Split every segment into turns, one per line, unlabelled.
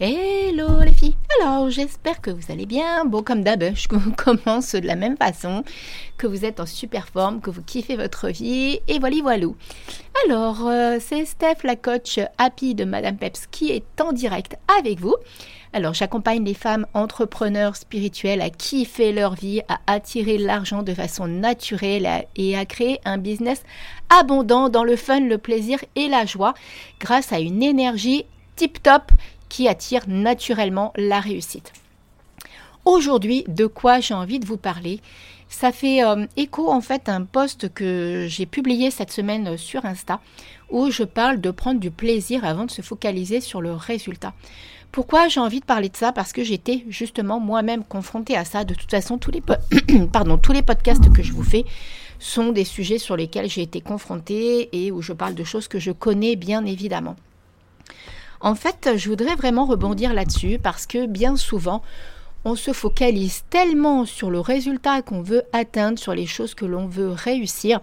Hello les filles Alors j'espère que vous allez bien. Bon comme d'hab, je commence de la même façon, que vous êtes en super forme, que vous kiffez votre vie et voilà voilà. Alors euh, c'est Steph la coach happy de Madame Peps qui est en direct avec vous. Alors j'accompagne les femmes entrepreneurs spirituelles à kiffer leur vie, à attirer l'argent de façon naturelle et à créer un business abondant dans le fun, le plaisir et la joie grâce à une énergie tip top qui attire naturellement la réussite. Aujourd'hui, de quoi j'ai envie de vous parler? Ça fait euh, écho en fait à un post que j'ai publié cette semaine sur Insta où je parle de prendre du plaisir avant de se focaliser sur le résultat. Pourquoi j'ai envie de parler de ça? Parce que j'étais justement moi-même confrontée à ça. De toute façon, tous les, tous les podcasts que je vous fais sont des sujets sur lesquels j'ai été confrontée et où je parle de choses que je connais bien évidemment. En fait, je voudrais vraiment rebondir là-dessus parce que bien souvent, on se focalise tellement sur le résultat qu'on veut atteindre, sur les choses que l'on veut réussir,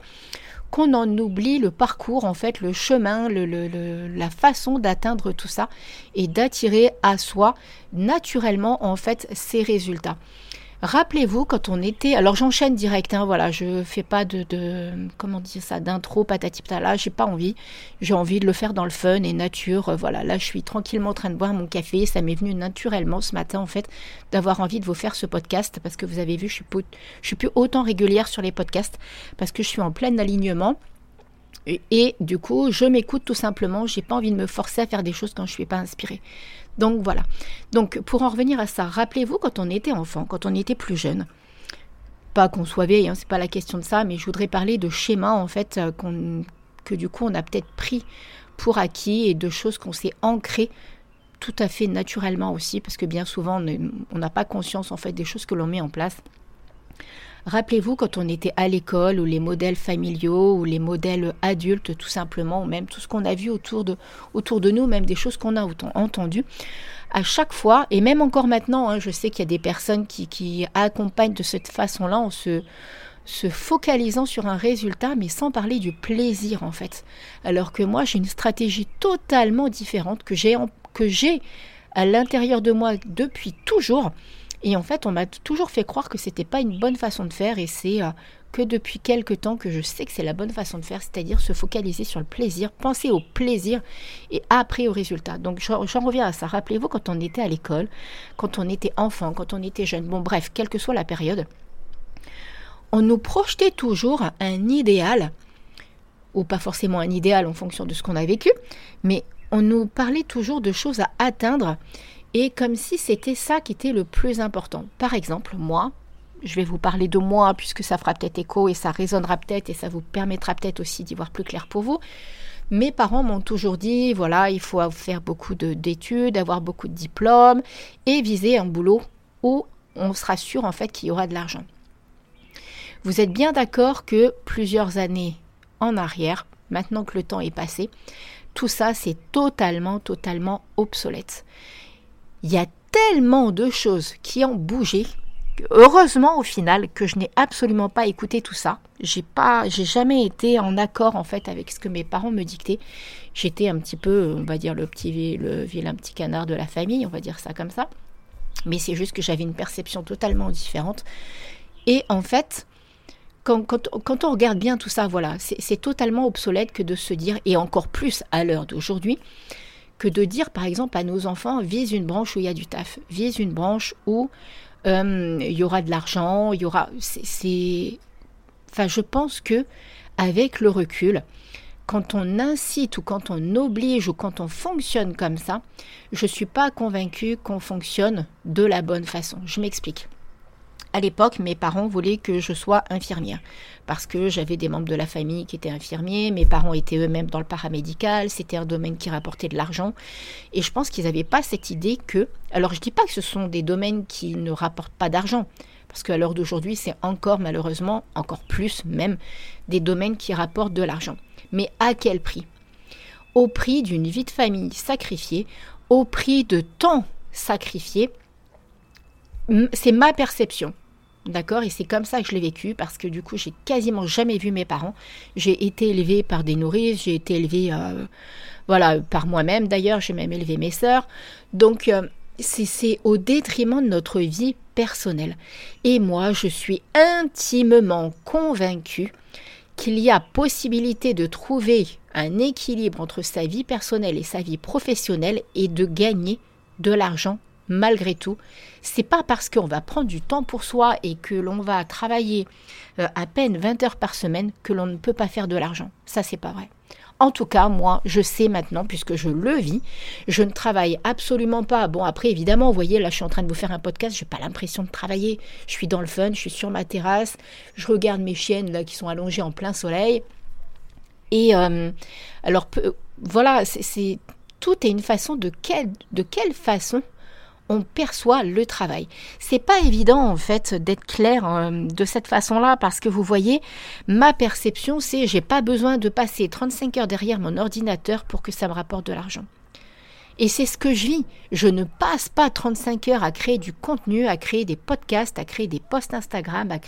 qu'on en oublie le parcours, en fait, le chemin, la façon d'atteindre tout ça et d'attirer à soi naturellement, en fait, ces résultats. Rappelez-vous quand on était, alors j'enchaîne direct, hein, voilà, je fais pas de, comment dire ça, d'intro patatipta là, j'ai pas envie, j'ai envie de le faire dans le fun et nature, euh, voilà, là je suis tranquillement en train de boire mon café, ça m'est venu naturellement ce matin en fait d'avoir envie de vous faire ce podcast parce que vous avez vu, je suis, je suis plus autant régulière sur les podcasts parce que je suis en plein alignement. Et, du coup, je m'écoute tout simplement. J'ai pas envie de me forcer à faire des choses quand je suis pas inspirée. Donc voilà. Donc pour en revenir à ça, rappelez-vous quand on était enfant, quand on était plus jeune, pas qu'on soit vieille, hein, c'est pas la question de ça, mais je voudrais parler de schémas en fait euh, que du coup on a peut-être pris pour acquis et de choses qu'on s'est ancrées tout à fait naturellement aussi, parce que bien souvent on n'a pas conscience en fait des choses que l'on met en place. Rappelez-vous quand on était à l'école, ou les modèles familiaux, ou les modèles adultes tout simplement, ou même tout ce qu'on a vu autour de, autour de nous, même des choses qu'on a entendues. À chaque fois, et même encore maintenant, hein, je sais qu'il y a des personnes qui, qui accompagnent de cette façon-là en se, se focalisant sur un résultat, mais sans parler du plaisir en fait. Alors que moi, j'ai une stratégie totalement différente que j'ai à l'intérieur de moi depuis toujours et en fait, on m'a toujours fait croire que c'était pas une bonne façon de faire et c'est euh, que depuis quelques temps que je sais que c'est la bonne façon de faire, c'est-à-dire se focaliser sur le plaisir, penser au plaisir et après au résultat. Donc j'en reviens à ça. Rappelez-vous quand on était à l'école, quand on était enfant, quand on était jeune, bon bref, quelle que soit la période, on nous projetait toujours un idéal, ou pas forcément un idéal en fonction de ce qu'on a vécu, mais on nous parlait toujours de choses à atteindre et comme si c'était ça qui était le plus important. Par exemple, moi, je vais vous parler de moi puisque ça fera peut-être écho et ça résonnera peut-être et ça vous permettra peut-être aussi d'y voir plus clair pour vous. Mes parents m'ont toujours dit, voilà, il faut faire beaucoup d'études, avoir beaucoup de diplômes et viser un boulot où on sera sûr en fait qu'il y aura de l'argent. Vous êtes bien d'accord que plusieurs années en arrière, maintenant que le temps est passé, tout ça c'est totalement, totalement obsolète. Il y a tellement de choses qui ont bougé. Heureusement au final que je n'ai absolument pas écouté tout ça. J'ai pas, j'ai jamais été en accord en fait avec ce que mes parents me dictaient. J'étais un petit peu, on va dire le petit, le vilain petit canard de la famille, on va dire ça comme ça. Mais c'est juste que j'avais une perception totalement différente. Et en fait, quand, on regarde bien tout ça, voilà, c'est totalement obsolète que de se dire, et encore plus à l'heure d'aujourd'hui, que de dire par exemple à nos enfants vise une branche où il y a du taf, vise une branche où euh, il y aura de l'argent, il y aura. Enfin, je pense que avec le recul, quand on incite ou quand on oblige ou quand on fonctionne comme ça, je ne suis pas convaincue qu'on fonctionne de la bonne façon. Je m'explique. À l'époque, mes parents voulaient que je sois infirmière parce que j'avais des membres de la famille qui étaient infirmiers, mes parents étaient eux-mêmes dans le paramédical, c'était un domaine qui rapportait de l'argent. Et je pense qu'ils n'avaient pas cette idée que... Alors je ne dis pas que ce sont des domaines qui ne rapportent pas d'argent, parce qu'à l'heure d'aujourd'hui, c'est encore malheureusement, encore plus même, des domaines qui rapportent de l'argent. Mais à quel prix? Au prix d'une vie de famille sacrifiée, au prix de temps sacrifié. C'est ma perception. D'accord Et c'est comme ça que je l'ai vécu parce que du coup, j'ai quasiment jamais vu mes parents. J'ai été élevée par des nourrices, j'ai été élevée euh, voilà, par moi-même d'ailleurs, j'ai même élevé mes sœurs. Donc, euh, c'est au détriment de notre vie personnelle. Et moi, je suis intimement convaincue qu'il y a possibilité de trouver un équilibre entre sa vie personnelle et sa vie professionnelle et de gagner de l'argent malgré tout. C'est pas parce qu'on va prendre du temps pour soi et que l'on va travailler euh, à peine 20 heures par semaine que l'on ne peut pas faire de l'argent. Ça, c'est pas vrai. En tout cas, moi, je sais maintenant, puisque je le vis, je ne travaille absolument pas. Bon, après, évidemment, vous voyez, là, je suis en train de vous faire un podcast, je n'ai pas l'impression de travailler. Je suis dans le fun, je suis sur ma terrasse, je regarde mes chiennes, là, qui sont allongées en plein soleil. Et euh, alors, voilà, c'est tout est une façon de de quelle façon on perçoit le travail. C'est pas évident en fait d'être clair euh, de cette façon-là parce que vous voyez, ma perception c'est j'ai pas besoin de passer 35 heures derrière mon ordinateur pour que ça me rapporte de l'argent. Et c'est ce que je vis. Je ne passe pas 35 heures à créer du contenu, à créer des podcasts, à créer des posts Instagram, à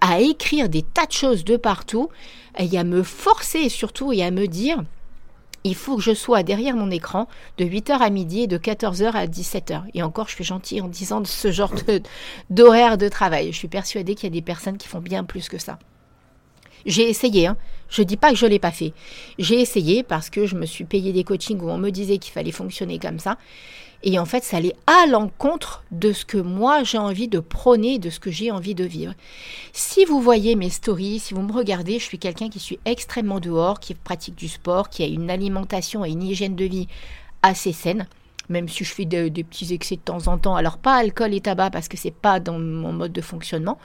à écrire des tas de choses de partout, et à me forcer surtout et à me dire, il faut que je sois derrière mon écran de 8h à midi et de 14h à 17h. Et encore, je suis gentille en disant ce genre d'horaire de, travail. Je suis persuadée qu'il y a des personnes qui font bien plus que ça. J'ai essayé, hein. je ne dis pas que je ne l'ai pas fait. J'ai essayé parce que je me suis payé des coachings où on me disait qu'il fallait fonctionner comme ça. Et en fait, ça allait à l'encontre de ce que moi j'ai envie de prôner, de ce que j'ai envie de vivre. Si vous voyez mes stories, si vous me regardez, je suis quelqu'un qui suis extrêmement dehors, qui pratique du sport, qui a une alimentation et une hygiène de vie assez saine même si je fais des petits excès de temps en temps. Alors pas alcool et tabac parce que c'est pas dans mon mode de fonctionnement,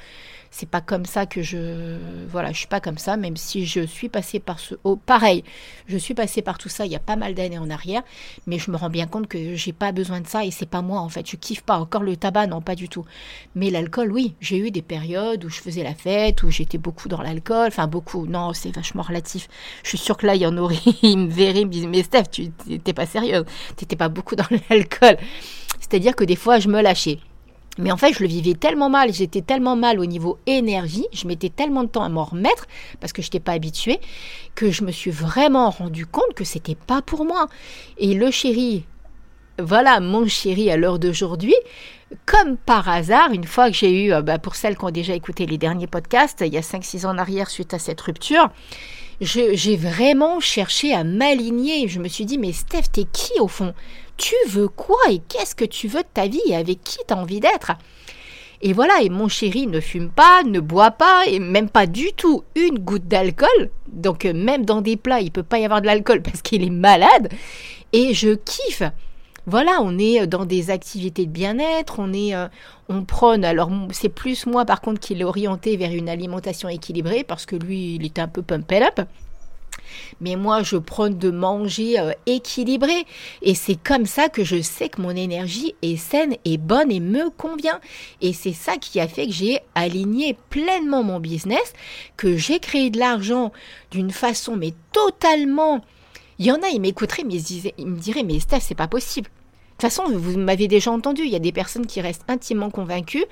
c'est pas comme ça que je voilà je suis pas comme ça même si je suis passée par ce oh, pareil je suis passée par tout ça il y a pas mal d'années en arrière mais je me rends bien compte que j'ai pas besoin de ça et c'est pas moi en fait. Je kiffe pas encore le tabac non pas du tout. Mais l'alcool oui j'ai eu des périodes où je faisais la fête où j'étais beaucoup dans l'alcool enfin beaucoup non c'est vachement relatif. Je suis sûre que là il y en aurait ils me verraient ils me disaient mais Steph tu t'es pas sérieuse t'étais pas beaucoup dans l'alcool. C'est à dire que des fois je me lâchais mais en fait, je le vivais tellement mal, j'étais tellement mal au niveau énergie, je mettais tellement de temps à m'en remettre parce que je n'étais pas habituée, que je me suis vraiment rendu compte que c'était pas pour moi. Et le chéri, voilà mon chéri à l'heure d'aujourd'hui, comme par hasard, une fois que j'ai eu, euh, bah, pour celles qui ont déjà écouté les derniers podcasts, il y a 5-6 ans en arrière suite à cette rupture, j'ai vraiment cherché à m'aligner. Je me suis dit, mais Steph, t'es qui au fond? Tu veux quoi et qu'est-ce que tu veux de ta vie et avec qui tu as envie d'être? Et voilà, et mon chéri ne fume pas, ne boit pas, et même pas du tout une goutte d'alcool. Donc euh, même dans des plats, il peut pas y avoir de l'alcool parce qu'il est malade. Et je kiffe. Voilà, on est dans des activités de bien-être, on est, euh, on prône. Alors c'est plus moi par contre qui l'ai orienté vers une alimentation équilibrée parce que lui, il était un peu pump up. Mais moi, je prône de manger euh, équilibré. Et c'est comme ça que je sais que mon énergie est saine et bonne et me convient. Et c'est ça qui a fait que j'ai aligné pleinement mon business, que j'ai créé de l'argent d'une façon, mais totalement. Il y en a, ils m'écouteraient, mais ils, me diraient, mais Steph, c'est pas possible. De toute façon, vous m'avez déjà entendu, il y a des personnes qui restent intimement convaincues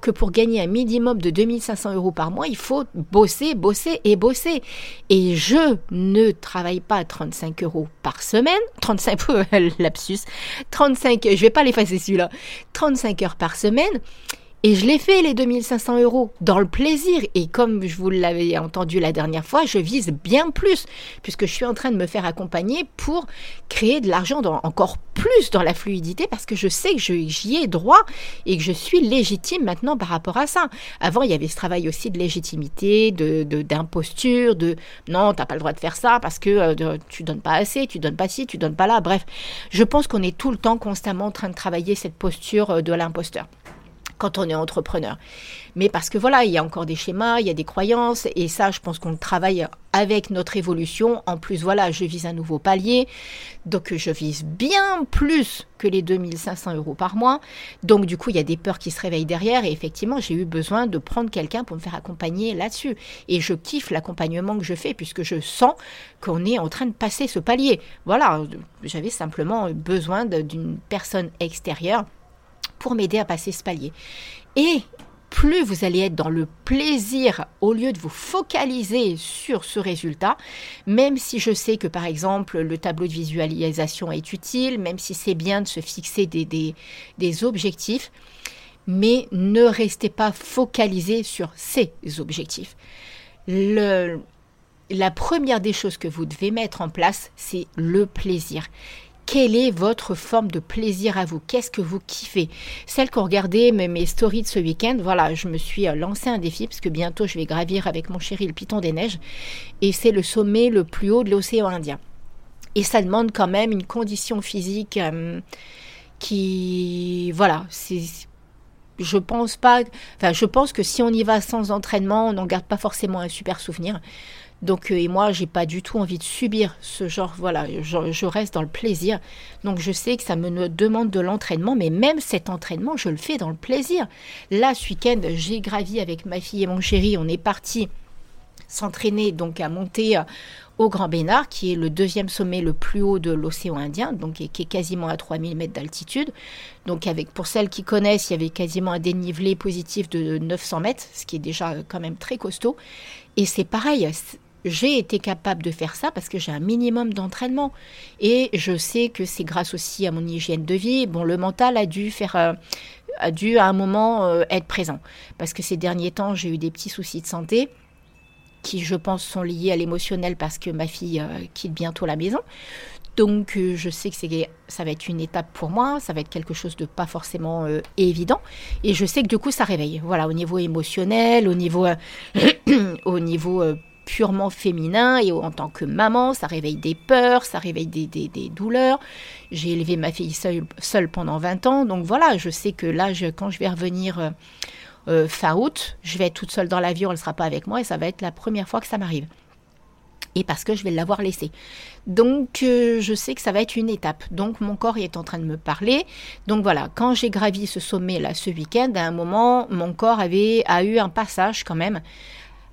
que pour gagner un minimum de 2500 euros par mois, il faut bosser, bosser et bosser. Et je ne travaille pas 35 euros par semaine, 35, lapsus, 35, je vais pas l'effacer celui-là, 35 heures par semaine. Et je l'ai fait, les 2500 euros, dans le plaisir. Et comme je vous l'avais entendu la dernière fois, je vise bien plus, puisque je suis en train de me faire accompagner pour créer de l'argent encore plus dans la fluidité, parce que je sais que j'y ai droit et que je suis légitime maintenant par rapport à ça. Avant, il y avait ce travail aussi de légitimité, de d'imposture, de, non, t'as pas le droit de faire ça parce que euh, tu donnes pas assez, tu donnes pas ci, tu donnes pas là. Bref, je pense qu'on est tout le temps constamment en train de travailler cette posture euh, de l'imposteur quand on est entrepreneur. Mais parce que voilà, il y a encore des schémas, il y a des croyances, et ça, je pense qu'on travaille avec notre évolution. En plus, voilà, je vise un nouveau palier, donc je vise bien plus que les 2500 euros par mois. Donc du coup, il y a des peurs qui se réveillent derrière, et effectivement, j'ai eu besoin de prendre quelqu'un pour me faire accompagner là-dessus. Et je kiffe l'accompagnement que je fais, puisque je sens qu'on est en train de passer ce palier. Voilà, j'avais simplement besoin d'une personne extérieure pour m'aider à passer ce palier. Et plus vous allez être dans le plaisir au lieu de vous focaliser sur ce résultat, même si je sais que par exemple le tableau de visualisation est utile, même si c'est bien de se fixer des, des, objectifs, mais ne restez pas focalisé sur ces objectifs. La première des choses que vous devez mettre en place, c'est le plaisir quelle est votre forme de plaisir à vous? Qu'est-ce que vous kiffez? Celle qu'on regardait mes, mes stories de ce week-end, voilà, je me suis euh, lancé un défi parce que bientôt je vais gravir avec mon chéri le Piton des Neiges et c'est le sommet le plus haut de l'océan Indien. Et ça demande quand même une condition physique euh, qui, voilà, je pense pas, enfin, je pense que si on y va sans entraînement, on n'en garde pas forcément un super souvenir. Donc, euh, et moi, j'ai pas du tout envie de subir ce genre, voilà, je, reste dans le plaisir. Donc, je sais que ça me demande de l'entraînement, mais même cet entraînement, je le fais dans le plaisir. Là, ce week-end, j'ai gravi avec ma fille et mon chéri, on est parti s'entraîner, donc à monter euh, au Grand Bénard, qui est le deuxième sommet le plus haut de l'océan Indien, donc qui est quasiment à 3000 mètres d'altitude. Donc avec, pour celles qui connaissent, il y avait quasiment un dénivelé positif de 900 mètres, ce qui est déjà euh, quand même très costaud. Et c'est pareil, j'ai été capable de faire ça parce que j'ai un minimum d'entraînement. Et je sais que c'est grâce aussi à mon hygiène de vie. Bon, le mental a dû faire... Euh, a dû à un moment euh, être présent. Parce que ces derniers temps, j'ai eu des petits soucis de santé qui, je pense, sont liés à l'émotionnel parce que ma fille euh, quitte bientôt la maison. Donc, je sais que ça va être une étape pour moi, ça va être quelque chose de pas forcément évident. Et je sais que du coup, ça réveille. Voilà, au niveau émotionnel, au niveau, au niveau purement féminin et en tant que maman, ça réveille des peurs, ça réveille des, douleurs. J'ai élevé ma fille seule, pendant 20 ans, donc voilà, je sais que là, quand je vais revenir euh, euh, fin août, je vais être toute seule dans l'avion, elle ne sera pas avec moi et ça va être la première fois que ça m'arrive. Et parce que je vais l'avoir laissée. Donc euh, je sais que ça va être une étape. Donc mon corps est en train de me parler. Donc voilà, quand j'ai gravi ce sommet là ce week-end, à un moment, mon corps avait a eu un passage quand même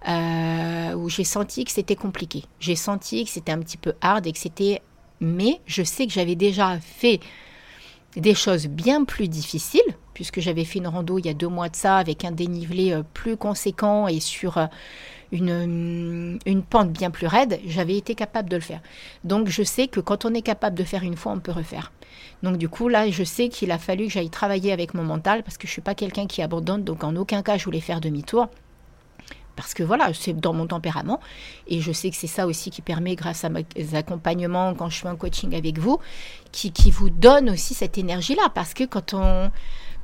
euh, où j'ai senti que c'était compliqué. J'ai senti que c'était un petit peu hard et que c'était... Mais je sais que j'avais déjà fait des choses bien plus difficiles, puisque j'avais fait une rando il y a deux mois de ça avec un dénivelé euh, plus conséquent et sur euh, une, une pente bien plus raide, j'avais été capable de le faire. Donc je sais que quand on est capable de faire une fois, on peut refaire. Donc du coup, là, je sais qu'il a fallu que j'aille travailler avec mon mental, parce que je ne suis pas quelqu'un qui abandonne, donc en aucun cas je voulais faire demi-tour parce que voilà, c'est dans mon tempérament. Et je sais que c'est ça aussi qui permet, grâce à mes accompagnements, quand je fais un coaching avec vous, qui, vous donne aussi cette énergie-là. Parce que quand on,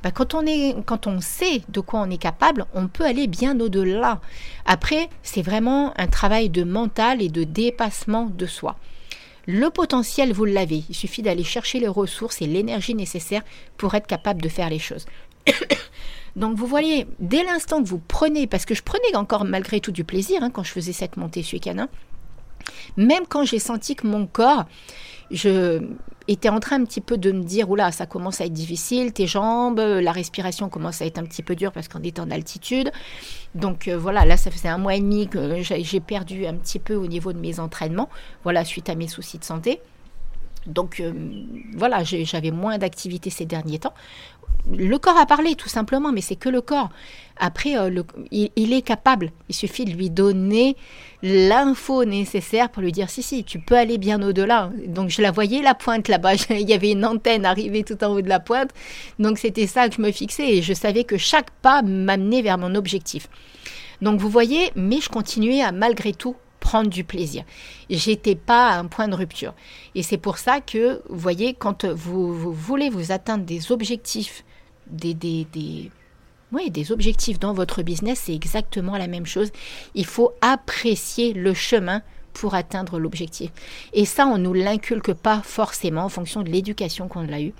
bah, quand, on est, quand on sait de quoi on est capable, on peut aller bien au-delà. Après, c'est vraiment un travail de mental et de dépassement de soi. Le potentiel, vous l'avez. Il suffit d'aller chercher les ressources et l'énergie nécessaire pour être capable de faire les choses. Donc vous voyez, dès l'instant que vous prenez, parce que je prenais encore malgré tout du plaisir hein, quand je faisais cette montée ce week-end, même quand j'ai senti que mon corps, je était en train un petit peu de me dire, oula, ça commence à être difficile, tes jambes, la respiration commence à être un petit peu dure parce qu'on est en altitude. Donc euh, voilà, là, ça faisait un mois et demi que j'ai perdu un petit peu au niveau de mes entraînements, voilà, suite à mes soucis de santé. Donc euh, voilà, j'avais moins d'activité ces derniers temps le corps a parlé tout simplement, mais c'est que le corps. Après, euh, il, est capable. Il suffit de lui donner l'info nécessaire pour lui dire si, si, tu peux aller bien au-delà. Donc, je la voyais, la pointe là-bas. Il y avait une antenne arrivée tout en haut de la pointe. Donc, c'était ça que je me fixais et je savais que chaque pas m'amenait vers mon objectif. Donc, vous voyez, mais je continuais à malgré tout prendre du plaisir. J'étais pas à un point de rupture. Et c'est pour ça que, vous voyez, quand vous voulez vous atteindre des objectifs des, des, des, des objectifs dans votre business, c'est exactement la même chose. Il faut apprécier le chemin pour atteindre l'objectif. Et ça, on ne nous l'inculque pas forcément en fonction de l'éducation qu'on a eue.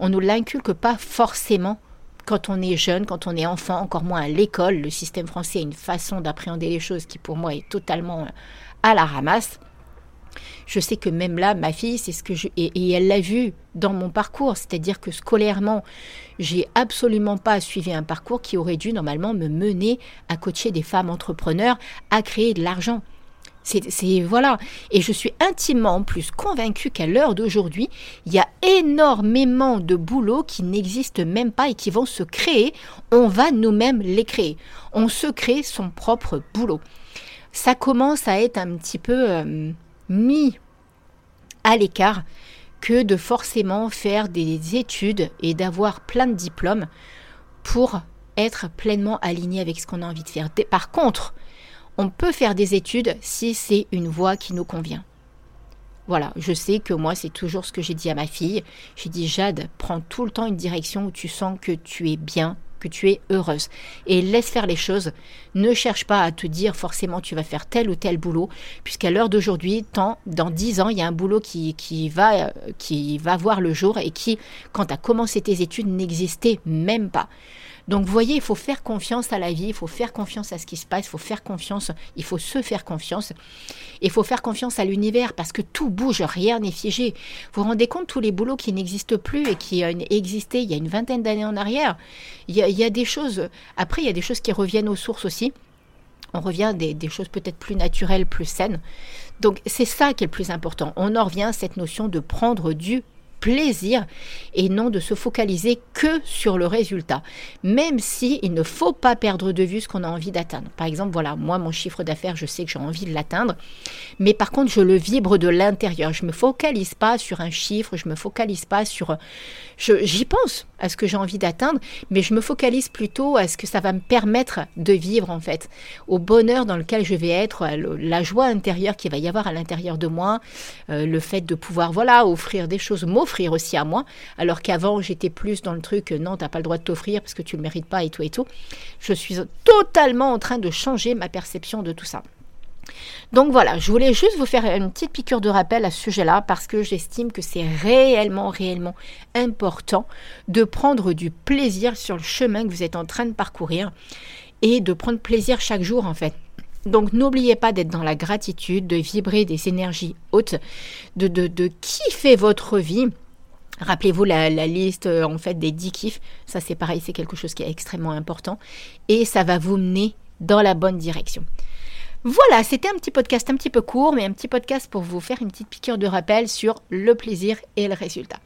On ne nous l'inculque pas forcément quand on est jeune, quand on est enfant, encore moins à l'école. Le système français a une façon d'appréhender les choses qui pour moi est totalement à la ramasse. Je sais que même là, ma fille, c'est ce que je et, elle l'a vu dans mon parcours, c'est-à-dire que scolairement, j'ai absolument pas suivi un parcours qui aurait dû normalement me mener à coacher des femmes entrepreneurs, à créer de l'argent. C'est voilà. Et je suis intimement en plus convaincue qu'à l'heure d'aujourd'hui, il y a énormément de boulots qui n'existent même pas et qui vont se créer. On va nous-mêmes les créer. On se crée son propre boulot. Ça commence à être un petit peu euh, mis à l'écart que de forcément faire des études et d'avoir plein de diplômes pour être pleinement aligné avec ce qu'on a envie de faire. Par contre, on peut faire des études si c'est une voie qui nous convient. Voilà, je sais que moi, c'est toujours ce que j'ai dit à ma fille. J'ai dit, Jade, prends tout le temps une direction où tu sens que tu es bien, tu es heureuse. Et laisse faire les choses. Ne cherche pas à te dire forcément tu vas faire tel ou tel boulot, puisqu'à l'heure d'aujourd'hui, dans dix ans, il y a un boulot qui, qui, va, qui va voir le jour et qui, quand tu as commencé tes études, n'existait même pas. Donc vous voyez, il faut faire confiance à la vie, il faut faire confiance à ce qui se passe, il faut faire confiance, il faut se faire confiance, il faut faire confiance à l'univers parce que tout bouge, rien n'est figé. Vous vous rendez compte tous les boulots qui n'existent plus et qui euh, existaient il y a une vingtaine d'années en arrière il y, a, des choses, après il y a des choses qui reviennent aux sources aussi. On revient des, des choses peut-être plus naturelles, plus saines. Donc c'est ça qui est le plus important. On en revient à cette notion de prendre du plaisir et non de se focaliser que sur le résultat. Même si il ne faut pas perdre de vue ce qu'on a envie d'atteindre. Par exemple, voilà, moi mon chiffre d'affaires, je sais que j'ai envie de l'atteindre, mais par contre, je le vibre de l'intérieur. Je me focalise pas sur un chiffre, je me focalise pas sur j'y pense à ce que j'ai envie d'atteindre, mais je me focalise plutôt à ce que ça va me permettre de vivre en fait, au bonheur dans lequel je vais être, la joie intérieure qu'il va y avoir à l'intérieur de moi, euh, le fait de pouvoir voilà offrir des choses, m'offrir aussi à moi, alors qu'avant j'étais plus dans le truc non t'as pas le droit de t'offrir parce que tu le mérites pas et tout et tout. Je suis totalement en train de changer ma perception de tout ça. Donc voilà, je voulais juste vous faire une petite piqûre de rappel à ce sujet-là parce que j'estime que c'est réellement, réellement important de prendre du plaisir sur le chemin que vous êtes en train de parcourir et de prendre plaisir chaque jour en fait. Donc n'oubliez pas d'être dans la gratitude, de vibrer des énergies hautes, de, de, kiffer votre vie. Rappelez-vous la, la, liste euh, en fait des 10 kiffs. Ça c'est pareil, c'est quelque chose qui est extrêmement important. Et ça va vous mener dans la bonne direction. Voilà, c'était un petit podcast un petit peu court, mais un petit podcast pour vous faire une petite piqûre de rappel sur le plaisir et le résultat.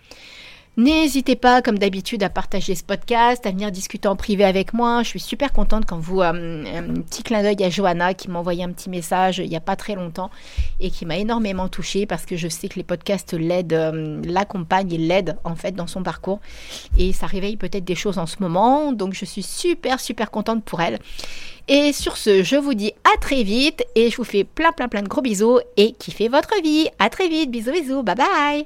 N'hésitez pas, comme d'habitude, à partager ce podcast, à venir discuter en privé avec moi. Je suis super contente quand vous... Euh, un petit clin d'œil à Johanna qui m'a envoyé un petit message il n'y a pas très longtemps et qui m'a énormément touchée parce que je sais que les podcasts l'aident, euh, l'accompagnent et l'aident en fait dans son parcours. Et ça réveille peut-être des choses en ce moment. Donc je suis super, super contente pour elle. Et sur ce, je vous dis à très vite et je vous fais plein, plein, plein de gros bisous et kiffez votre vie. À très vite. Bisous, bisous. Bye bye.